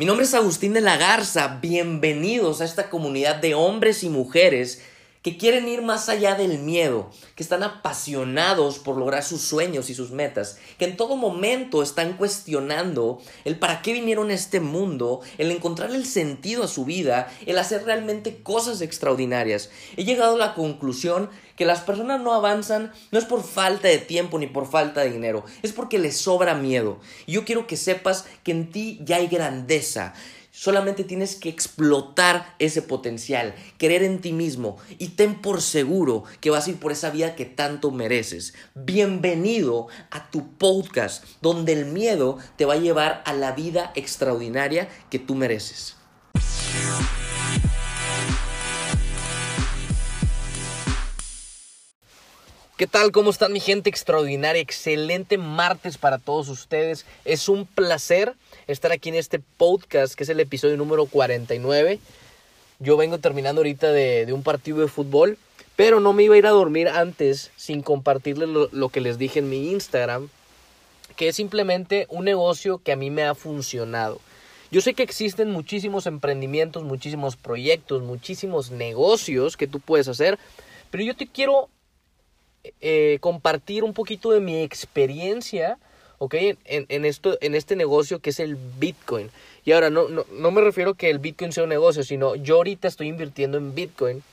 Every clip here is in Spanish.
Mi nombre es Agustín de la Garza, bienvenidos a esta comunidad de hombres y mujeres que quieren ir más allá del miedo, que están apasionados por lograr sus sueños y sus metas, que en todo momento están cuestionando el para qué vinieron a este mundo, el encontrar el sentido a su vida, el hacer realmente cosas extraordinarias. He llegado a la conclusión que las personas no avanzan no es por falta de tiempo ni por falta de dinero, es porque les sobra miedo. Y yo quiero que sepas que en ti ya hay grandeza. Solamente tienes que explotar ese potencial, creer en ti mismo y ten por seguro que vas a ir por esa vida que tanto mereces. Bienvenido a tu podcast donde el miedo te va a llevar a la vida extraordinaria que tú mereces. ¿Qué tal? ¿Cómo están mi gente extraordinaria? Excelente martes para todos ustedes. Es un placer estar aquí en este podcast que es el episodio número 49. Yo vengo terminando ahorita de, un partido de fútbol, pero no me iba a ir a dormir antes sin compartirles lo, lo que les dije en mi Instagram, que es simplemente un negocio que a mí me ha funcionado. Yo sé que existen muchísimos emprendimientos, muchísimos proyectos, muchísimos negocios que tú puedes hacer, pero yo te quiero eh, compartir un poquito de mi experiencia. En, esto, en este negocio que es el Bitcoin. Y ahora, no, no, me refiero que el Bitcoin sea un negocio, sino yo ahorita estoy invirtiendo en Bitcoin.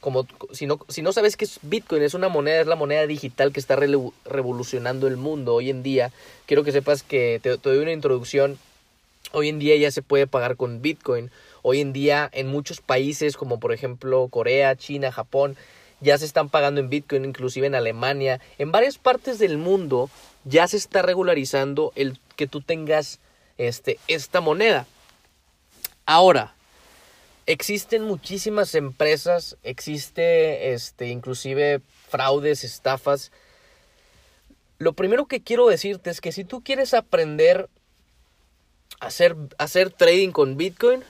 Como, si, no, si no sabes qué es Bitcoin, es una moneda, es la moneda digital que está revolucionando el mundo hoy en día. Quiero que sepas que te, te doy una introducción. Hoy en día ya se puede pagar con Bitcoin. Hoy en día en muchos países como por ejemplo Corea, China, Japón, ya se están pagando en Bitcoin, inclusive en Alemania, en varias partes del mundo ya se está regularizando el que tú tengas este, esta moneda. Ahora, existen muchísimas empresas, existe este, inclusive fraudes, estafas. Lo primero que quiero decirte es que si tú quieres aprender a hacer, hacer trading con Bitcoin,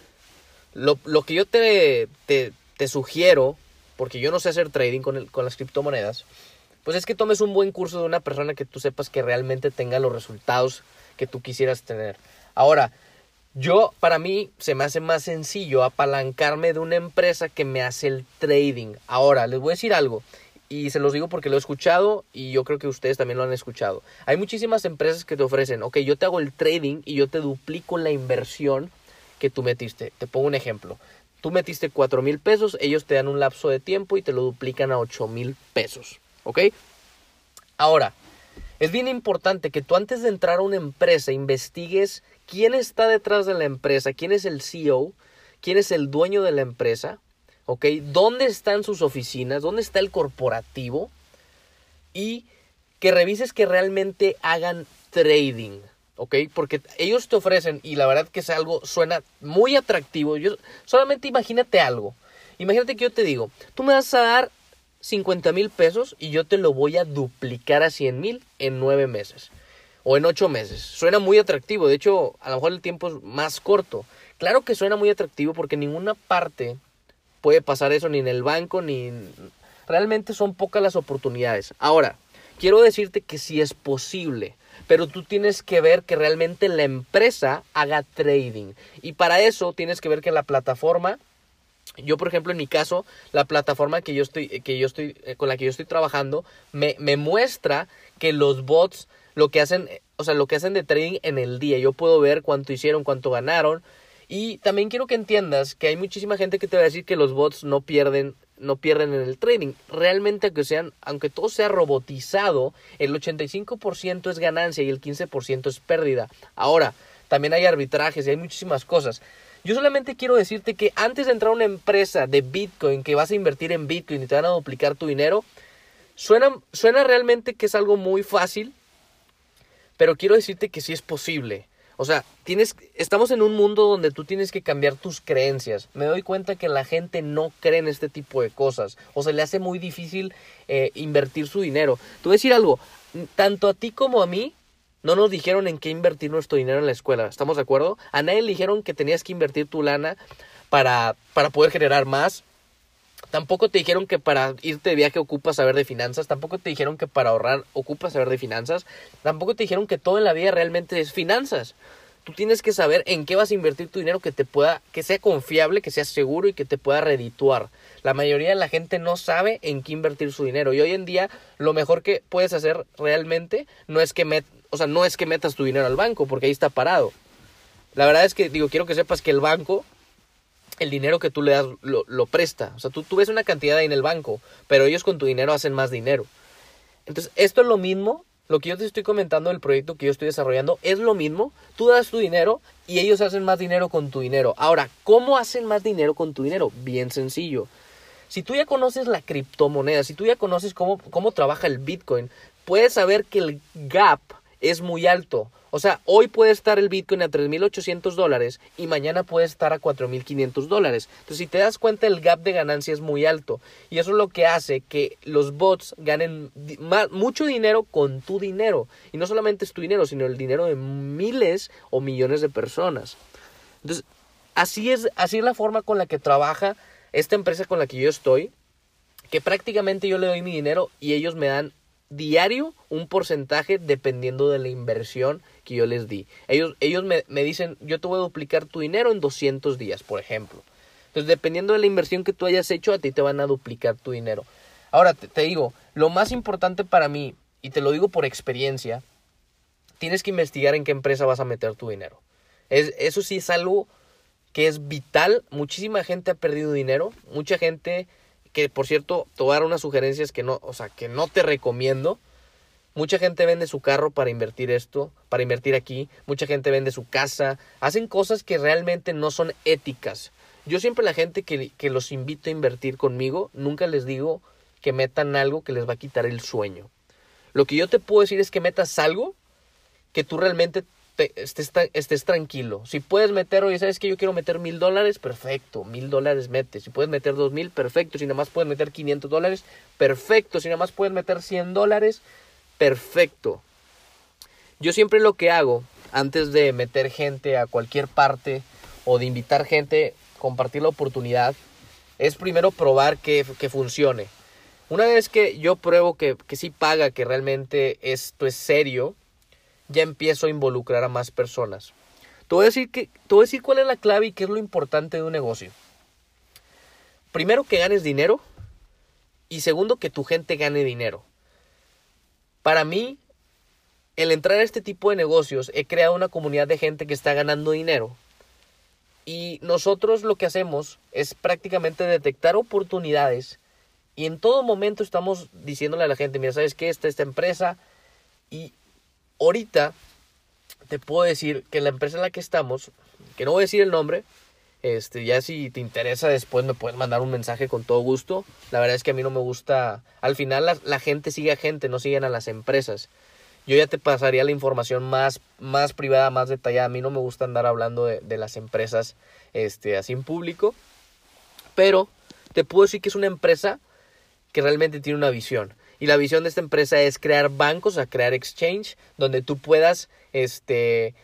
lo, que yo te, te sugiero porque yo no sé hacer trading con, con las criptomonedas, pues es que tomes un buen curso de una persona que tú sepas que realmente tenga los resultados que tú quisieras tener. Ahora, yo, para mí, se me hace más sencillo apalancarme de una empresa que me hace el trading. Ahora, les voy a decir algo, y se los digo porque lo he escuchado y yo creo que ustedes también lo han escuchado. Hay muchísimas empresas que te ofrecen, ok, yo te hago el trading y yo te duplico la inversión que tú metiste. Te pongo un ejemplo. Tú metiste cuatro mil pesos, ellos te dan un lapso de tiempo y te lo duplican a ocho mil pesos. ¿Ok? Ahora, es bien importante que tú antes de entrar a una empresa investigues quién está detrás de la empresa, quién es el CEO, quién es el dueño de la empresa, ¿ok? ¿Dónde están sus oficinas? ¿Dónde está el corporativo? Y que revises que realmente hagan trading. ¿Ok? Porque ellos te ofrecen, y la verdad que es algo, suena muy atractivo. Yo, solamente imagínate algo. Imagínate que yo te digo, tú me vas a dar 50 mil pesos y yo te lo voy a duplicar a 100 mil en nueve meses o en ocho meses. Suena muy atractivo. De hecho, a lo mejor el tiempo es más corto. Claro que suena muy atractivo porque ninguna parte puede pasar eso, ni en el banco, ni... Realmente son pocas las oportunidades. Ahora, quiero decirte que si es posible pero tú tienes que ver que realmente la empresa haga trading. Y para eso tienes que ver que la plataforma yo, por ejemplo, en mi caso, la plataforma que yo estoy, que yo estoy, eh, con la que yo estoy trabajando, me, me muestra que los bots lo que hacen, o sea, lo que hacen de trading en el día. Yo puedo ver cuánto hicieron, cuánto ganaron. Y también quiero que entiendas que hay muchísima gente que te va a decir que los bots no pierden no pierden en el trading. Realmente, aunque, sean, aunque todo sea robotizado, el 85% es ganancia y el 15% es pérdida. Ahora, también hay arbitrajes y hay muchísimas cosas. Yo solamente quiero decirte que antes de entrar a una empresa de Bitcoin, que vas a invertir en Bitcoin y te van a duplicar tu dinero, suena, suena realmente que es algo muy fácil, pero quiero decirte que sí es posible. O sea, tienes, estamos en un mundo donde tú tienes que cambiar tus creencias. Me doy cuenta que la gente no cree en este tipo de cosas. O se le hace muy difícil eh, invertir su dinero. A decir algo. Tanto a ti como a mí no nos dijeron en qué invertir nuestro dinero en la escuela. ¿Estamos de acuerdo? A nadie le dijeron que tenías que invertir tu lana para, para poder generar más. Tampoco te dijeron que para irte de viaje ocupas saber de finanzas. Tampoco te dijeron que para ahorrar ocupas saber de finanzas. Tampoco te dijeron que todo en la vida realmente es finanzas. tú tienes que saber en qué vas a invertir tu dinero que te pueda, que sea confiable, que sea seguro y que te pueda redituar. La mayoría de la gente no sabe en qué invertir su dinero y hoy en día lo mejor que puedes hacer realmente no es que met, o sea, no es que metas tu dinero al banco porque ahí está parado. La verdad es que digo, quiero que sepas que el banco el dinero que tú le das lo, lo presta. O sea, tú, tú ves una cantidad ahí en el banco, pero ellos con tu dinero hacen más dinero. Entonces, esto es lo mismo lo que yo te estoy comentando del proyecto que yo estoy desarrollando es lo mismo. Tú das tu dinero y ellos hacen más dinero con tu dinero. Ahora, ¿cómo hacen más dinero con tu dinero? Bien sencillo. Si tú ya conoces la criptomoneda, si tú ya conoces cómo, cómo trabaja el Bitcoin, puedes saber que el gap es muy alto. O sea, hoy puede estar el Bitcoin a 3.800 dólares y mañana puede estar a 4.500 dólares. Entonces, si te das cuenta, el gap de ganancia es muy alto. Y eso es lo que hace que los bots ganen mucho dinero con tu dinero. Y no solamente es tu dinero, sino el dinero de miles o millones de personas. Entonces, así es, así es la forma con la que trabaja esta empresa con la que yo estoy. Que prácticamente yo le doy mi dinero y ellos me dan diario un porcentaje dependiendo de la inversión que yo les di. Ellos, ellos me, dicen, yo te voy a duplicar tu dinero en 200 días, por ejemplo. Entonces, dependiendo de la inversión que tú hayas hecho, a ti te van a duplicar tu dinero. Ahora, te, digo, lo más importante para mí, y te lo digo por experiencia, tienes que investigar en qué empresa vas a meter tu dinero. Es, eso sí es algo que es vital. Muchísima gente ha perdido dinero. Mucha gente que por cierto, te voy a unas sugerencias que no, o sea, que no te recomiendo. Mucha gente vende su carro para invertir esto, para invertir aquí. Mucha gente vende su casa. Hacen cosas que realmente no son éticas. Yo siempre la gente que, que los invito a invertir conmigo, nunca les digo que metan algo que les va a quitar el sueño. Lo que yo te puedo decir es que metas algo que tú realmente estés, estés, tranquilo. Si puedes meter, oye, ¿sabes que Yo quiero meter mil dólares, perfecto, mil dólares metes. Si puedes meter dos mil, perfecto. Si nada más puedes meter 500 dólares, perfecto. Si nada más puedes meter 100 dólares, perfecto. Yo siempre lo que hago, antes de meter gente a cualquier parte o de invitar gente, compartir la oportunidad, es primero probar que, que funcione. Una vez que yo pruebo que, que sí paga, que realmente esto es serio, ya empiezo a involucrar a más personas. Te voy a decir, que, te voy a decir cuál es la clave y qué es lo importante de un negocio. Primero que ganes dinero y segundo que tu gente gane dinero. Para mí, el entrar a este tipo de negocios, he creado una comunidad de gente que está ganando dinero. Y nosotros lo que hacemos es prácticamente detectar oportunidades y en todo momento estamos diciéndole a la gente, mira, ¿sabes qué? Está esta empresa y ahorita te puedo decir que la empresa en la que estamos, que no voy a decir el nombre, este, ya si te interesa después me puedes mandar un mensaje con todo gusto. La verdad es que a mí no me gusta, al final la, gente sigue a gente, no siguen a las empresas. Yo ya te pasaría la información más, más privada, más detallada. A mí no me gusta andar hablando de, de las empresas este, así en público. Pero te puedo decir que es una empresa que realmente tiene una visión. Y la visión de esta empresa es crear bancos, a crear exchange, donde tú puedas este,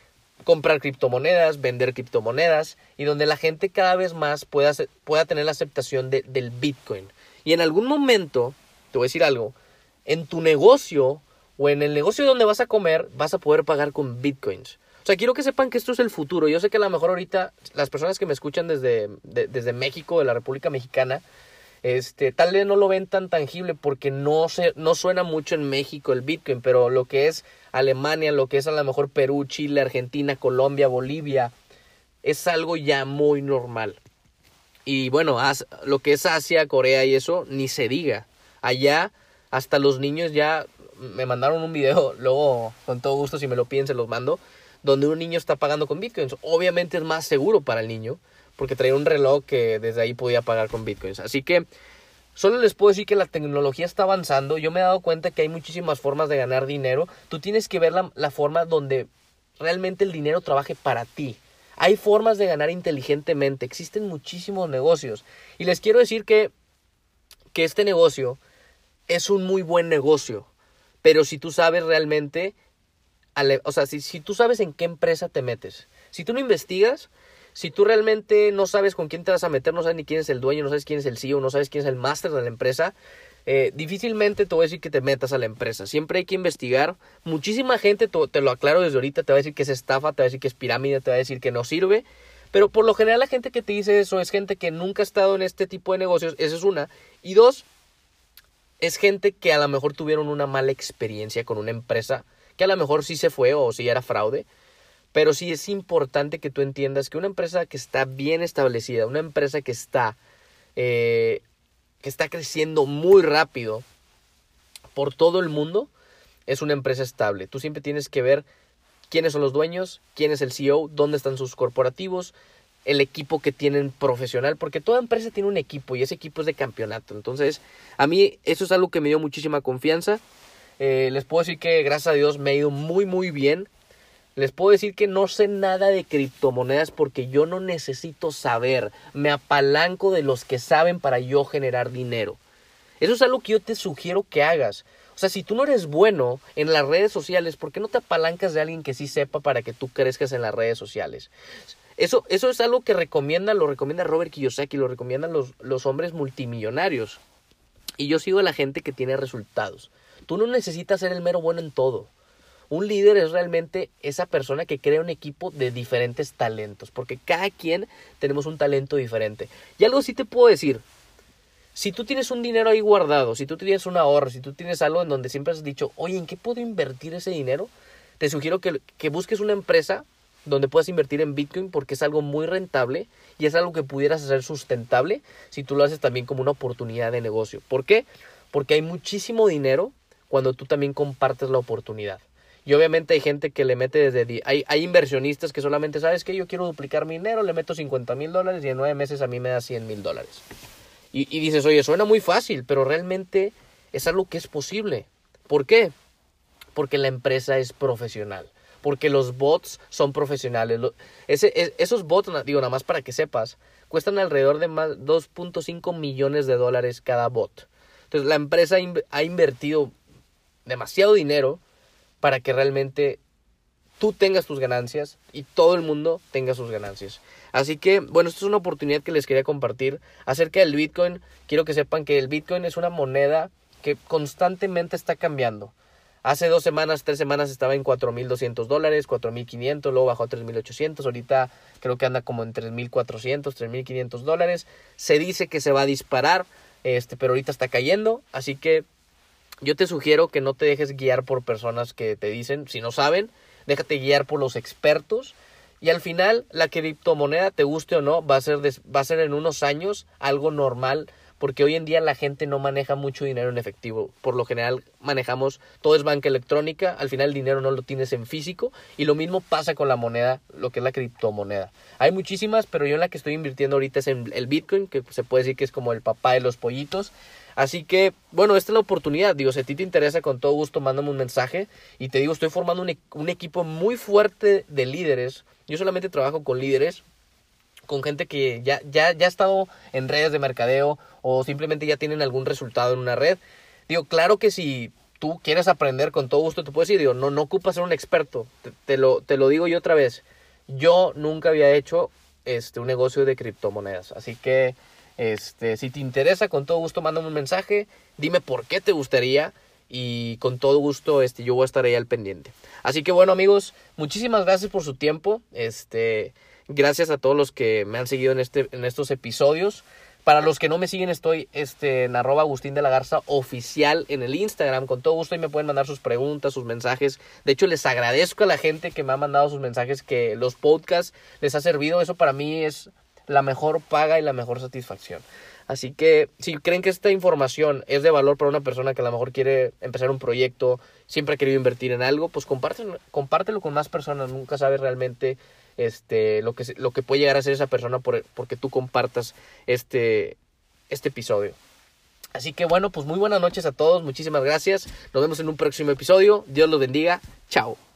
comprar criptomonedas, vender criptomonedas y donde la gente cada vez más pueda, pueda tener la aceptación de, del Bitcoin. Y en algún momento, te voy a decir algo, en tu negocio o en el negocio donde vas a comer, vas a poder pagar con Bitcoins. O sea, quiero que sepan que esto es el futuro. Yo sé que a lo mejor ahorita las personas que me escuchan desde, desde México, de la República Mexicana, este, tal vez no lo ven tan tangible porque no, se, no suena mucho en México el Bitcoin, pero lo que es Alemania, lo que es a lo mejor Perú, Chile, Argentina, Colombia, Bolivia, es algo ya muy normal. Y bueno, lo que es Asia, Corea y eso, ni se diga. Allá hasta los niños ya me mandaron un video, luego con todo gusto si me lo piden se los mando, donde un niño está pagando con bitcoins. Obviamente es más seguro para el niño, porque traía un reloj que desde ahí podía pagar con bitcoins. Así que solo les puedo decir que la tecnología está avanzando. Yo me he dado cuenta que hay muchísimas formas de ganar dinero. Tú tienes que ver la, forma donde realmente el dinero trabaje para ti. Hay formas de ganar inteligentemente. Existen muchísimos negocios. Y les quiero decir que, que este negocio es un muy buen negocio. Pero si tú sabes realmente, o sea, si, si tú sabes en qué empresa te metes, si tú no investigas, si tú realmente no sabes con quién te vas a meter, no sabes ni quién es el dueño, no sabes quién es el CEO, no sabes quién es el máster de la empresa, eh, difícilmente te voy a decir que te metas a la empresa. Siempre hay que investigar. Muchísima gente, te, lo aclaro desde ahorita, te va a decir que es estafa, te va a decir que es pirámide, te va a decir que no sirve. Pero por lo general la gente que te dice eso es gente que nunca ha estado en este tipo de negocios. Esa es una. Y dos, es gente que a lo mejor tuvieron una mala experiencia con una empresa, que a lo mejor sí se fue o sí era fraude. Pero sí es importante que tú entiendas que una empresa que está bien establecida, una empresa que está eh, que está creciendo muy rápido por todo el mundo, es una empresa estable. Tú siempre tienes que ver quiénes son los dueños, quién es el CEO, dónde están sus corporativos, el equipo que tienen profesional, porque toda empresa tiene un equipo y ese equipo es de campeonato. Entonces, a mí eso es algo que me dio muchísima confianza. Eh, les puedo decir que gracias a Dios me ha ido muy muy bien. Les puedo decir que no sé nada de criptomonedas porque yo no necesito saber. Me apalanco de los que saben para yo generar dinero. Eso es algo que yo te sugiero que hagas. O sea, si tú no eres bueno en las redes sociales, ¿por qué no te apalancas de alguien que sí sepa para que tú crezcas en las redes sociales? Eso, eso es algo que recomienda, lo recomienda Robert Kiyosaki, lo recomiendan los, los hombres multimillonarios. Y yo sigo a la gente que tiene resultados. Tú no necesitas ser el mero bueno en todo. Un líder es realmente esa persona que crea un equipo de diferentes talentos, porque cada quien tenemos un talento diferente. Y algo sí te puedo decir, si tú tienes un dinero ahí guardado, si tú tienes un ahorro, si tú tienes algo en donde siempre has dicho, oye, ¿en qué puedo invertir ese dinero? Te sugiero que, que busques una empresa donde puedas invertir en Bitcoin porque es algo muy rentable y es algo que pudieras hacer sustentable si tú lo haces también como una oportunidad de negocio. ¿Por qué? Porque hay muchísimo dinero cuando tú también compartes la oportunidad. Y obviamente hay gente que le mete desde... Hay, hay inversionistas que solamente, ¿sabes que Yo quiero duplicar mi dinero, le meto 50 mil dólares y en nueve meses a mí me da 100 mil dólares. Y, y dices, oye, suena muy fácil, pero realmente es algo que es posible. ¿Por qué? Porque la empresa es profesional. Porque los bots son profesionales. Ese, esos bots, digo, nada más para que sepas, cuestan alrededor de más 2.5 millones de dólares cada bot. Entonces la empresa ha invertido demasiado dinero para que realmente tú tengas tus ganancias y todo el mundo tenga sus ganancias. Así que, bueno, esto es una oportunidad que les quería compartir acerca del Bitcoin. Quiero que sepan que el Bitcoin es una moneda que constantemente está cambiando. Hace dos semanas, tres semanas estaba en 4.200 dólares, 4.500, luego bajó a 3.800, ahorita creo que anda como en 3.400, 3.500 dólares. Se dice que se va a disparar, este, pero ahorita está cayendo, así que yo te sugiero que no te dejes guiar por personas que te dicen, si no saben, déjate guiar por los expertos. Y al final, la criptomoneda, te guste o no, va a ser, va a ser en unos años algo normal porque hoy en día la gente no maneja mucho dinero en efectivo. Por lo general manejamos, todo es banca electrónica, al final el dinero no lo tienes en físico y lo mismo pasa con la moneda, lo que es la criptomoneda. Hay muchísimas, pero yo en la que estoy invirtiendo ahorita es en el Bitcoin, que se puede decir que es como el papá de los pollitos. Así que, bueno, esta es la oportunidad. Digo, si a ti te interesa, con todo gusto, mándame un mensaje. Y te digo, estoy formando un, e-, un equipo muy fuerte de líderes. Yo solamente trabajo con líderes, con gente que ya, ya, ya ha estado en redes de mercadeo o simplemente ya tienen algún resultado en una red. Digo, claro que si tú quieres aprender con todo gusto, te puedes decir, digo, no, no ocupas ser un experto. Te, lo, te lo digo yo otra vez. Yo nunca había hecho este, un negocio de criptomonedas. Así que, este, si te interesa, con todo gusto, mándame un mensaje. Dime por qué te gustaría. Y con todo gusto, este, yo voy a estar ahí al pendiente. Así que bueno, amigos, muchísimas gracias por su tiempo. Este, Gracias a todos los que me han seguido en, este, en estos episodios. Para los que no me siguen, estoy este, en arroba Agustín oficial en el Instagram. Con todo gusto y me pueden mandar sus preguntas, sus mensajes. De hecho, les agradezco a la gente que me ha mandado sus mensajes, que los podcasts les ha servido. Eso para mí es la mejor paga y la mejor satisfacción. Así que si creen que esta información es de valor para una persona que a lo mejor quiere empezar un proyecto, siempre ha querido invertir en algo, pues compártelo, compártelo con más personas. Nunca sabes realmente este, lo, que, lo que puede llegar a ser esa persona por, porque tú compartas este, este episodio. Así que bueno, pues muy buenas noches a todos, muchísimas gracias. Nos vemos en un próximo episodio. Dios los bendiga. Chao.